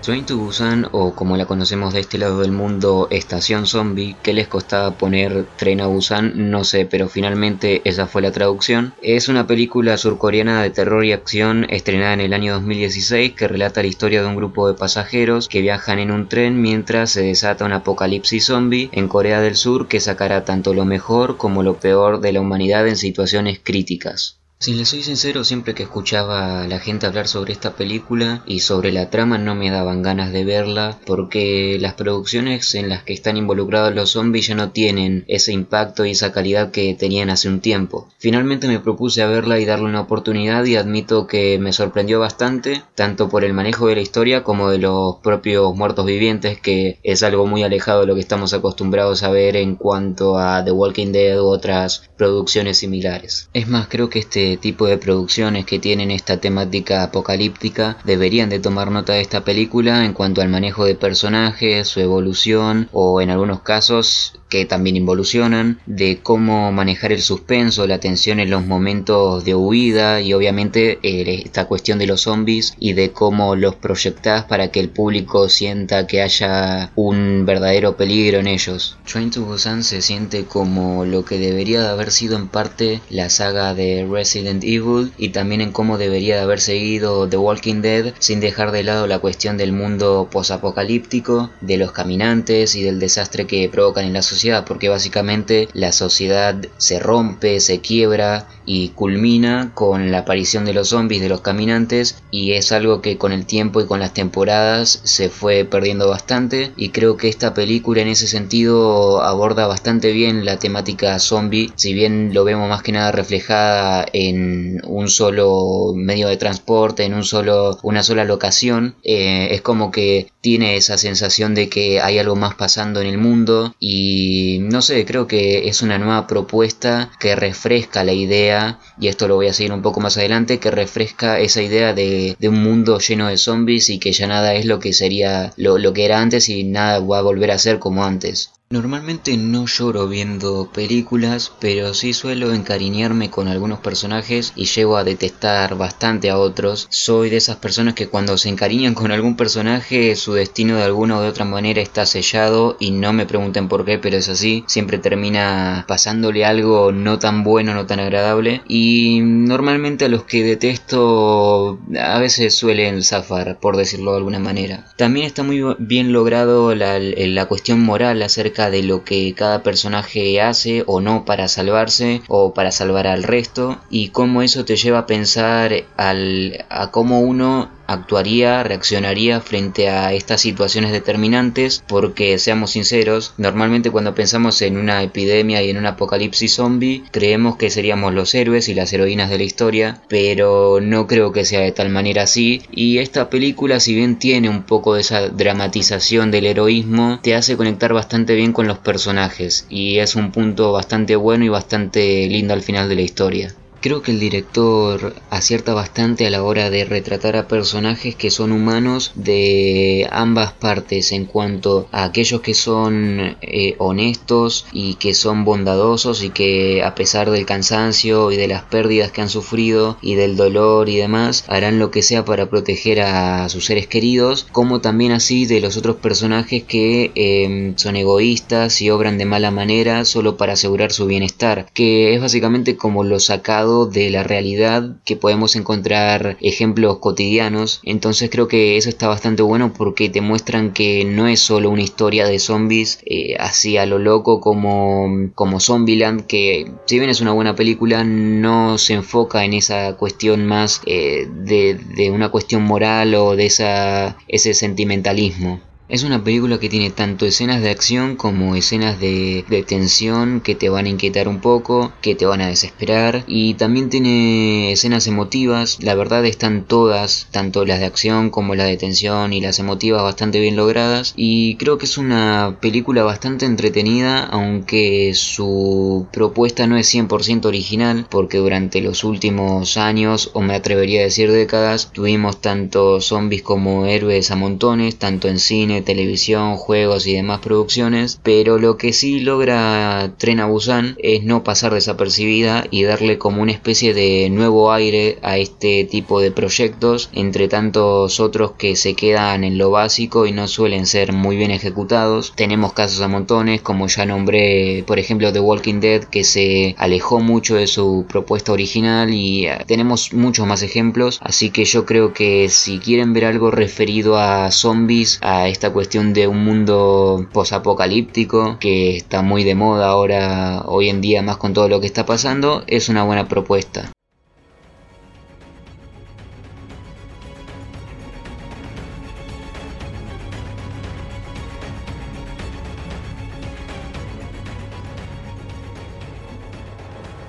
Train to Busan, o como la conocemos de este lado del mundo, Estación Zombie, que les costaba poner Tren a Busan, no sé, pero finalmente esa fue la traducción. Es una película surcoreana de terror y acción estrenada en el año 2016 que relata la historia de un grupo de pasajeros que viajan en un tren mientras se desata un apocalipsis zombie en Corea del Sur que sacará tanto lo mejor como lo peor de la humanidad en situaciones críticas. Si les soy sincero, siempre que escuchaba a la gente hablar sobre esta película y sobre la trama no me daban ganas de verla porque las producciones en las que están involucrados los zombies ya no tienen ese impacto y esa calidad que tenían hace un tiempo. Finalmente me propuse a verla y darle una oportunidad y admito que me sorprendió bastante, tanto por el manejo de la historia como de los propios muertos vivientes, que es algo muy alejado de lo que estamos acostumbrados a ver en cuanto a The Walking Dead u otras producciones similares. Es más, creo que este tipo de producciones que tienen esta temática apocalíptica deberían de tomar nota de esta película en cuanto al manejo de personajes, su evolución o en algunos casos que también involucionan, de cómo manejar el suspenso, la tensión en los momentos de huida y obviamente eh, esta cuestión de los zombies y de cómo los proyectás para que el público sienta que haya un verdadero peligro en ellos. Train to Busan se siente como lo que debería de haber sido en parte la saga de Resident Evil y también en cómo debería de haber seguido The Walking Dead sin dejar de lado la cuestión del mundo posapocalíptico, de los caminantes y del desastre que provocan en la sociedad porque básicamente la sociedad se rompe, se quiebra y culmina con la aparición de los zombies, de los caminantes, y es algo que con el tiempo y con las temporadas se fue perdiendo bastante, y creo que esta película en ese sentido aborda bastante bien la temática zombie, si bien lo vemos más que nada reflejada en un solo medio de transporte, en un solo, una sola locación, eh, es como que tiene esa sensación de que hay algo más pasando en el mundo y no sé, creo que es una nueva propuesta que refresca la idea y esto lo voy a seguir un poco más adelante, que refresca esa idea de, un mundo lleno de zombies y que ya nada es lo que sería lo que era antes y nada va a volver a ser como antes. Normalmente no lloro viendo películas, pero sí suelo encariñarme con algunos personajes y llego a detestar bastante a otros. Soy de esas personas que cuando se encariñan con algún personaje, su destino de alguna u de otra manera está sellado y no me pregunten por qué, pero es así. Siempre termina pasándole algo no tan bueno, no tan agradable. Y normalmente a los que detesto a veces suelen zafar, por decirlo de alguna manera. También está muy bien logrado la, la cuestión moral acerca de lo que cada personaje hace o no para salvarse o para salvar al resto y cómo eso te lleva a pensar a cómo uno actuaría, reaccionaría frente a estas situaciones determinantes porque seamos sinceros, normalmente cuando pensamos en una epidemia y en un apocalipsis zombie, creemos que seríamos los héroes y las heroínas de la historia, pero no creo que sea de tal manera así y esta película si bien tiene un poco de esa dramatización del heroísmo, te hace conectar bastante bien con los personajes y es un punto bastante bueno y bastante lindo al final de la historia. Creo que el director acierta bastante a la hora de retratar a personajes que son humanos de ambas partes en cuanto a aquellos que son eh, honestos y que son bondadosos y que a pesar del cansancio y de las pérdidas que han sufrido y del dolor y demás harán lo que sea para proteger a sus seres queridos como también así de los otros personajes que em, son egoístas y obran de mala manera solo para asegurar su bienestar que es básicamente como lo sacado de la realidad que podemos encontrar ejemplos cotidianos. Entonces creo que eso está bastante bueno porque te muestran que no es solo una historia de zombies eh, así a lo loco como, como Zombieland, que si bien es una buena película, no se enfoca en esa cuestión más eh, de, de una cuestión moral o de esa, ese sentimentalismo. Es una película que tiene tanto escenas de acción como escenas de, tensión que te van a inquietar un poco, que te van a desesperar. Y también tiene escenas emotivas, la verdad están todas, tanto las de acción como las de tensión y las emotivas bastante bien logradas. Y creo que es una película bastante entretenida aunque su propuesta no es 100% original porque durante los últimos años o me atrevería a decir décadas tuvimos tanto zombies como héroes a montones, tanto en cine televisión, juegos y demás producciones, pero lo que sí logra Tren a es no pasar desapercibida y darle como una especie de nuevo aire a este tipo de proyectos, entre tantos otros que se quedan en lo básico y no suelen ser muy bien ejecutados. Tenemos casos a montones, como ya nombré, por ejemplo, The Walking Dead, que se alejó mucho de su propuesta original y eh, tenemos muchos más ejemplos, así que yo creo que si quieren ver algo referido a zombies, a esta cuestión de un mundo posapocalíptico que está muy de moda ahora hoy en día más con todo lo que está pasando, es una buena propuesta.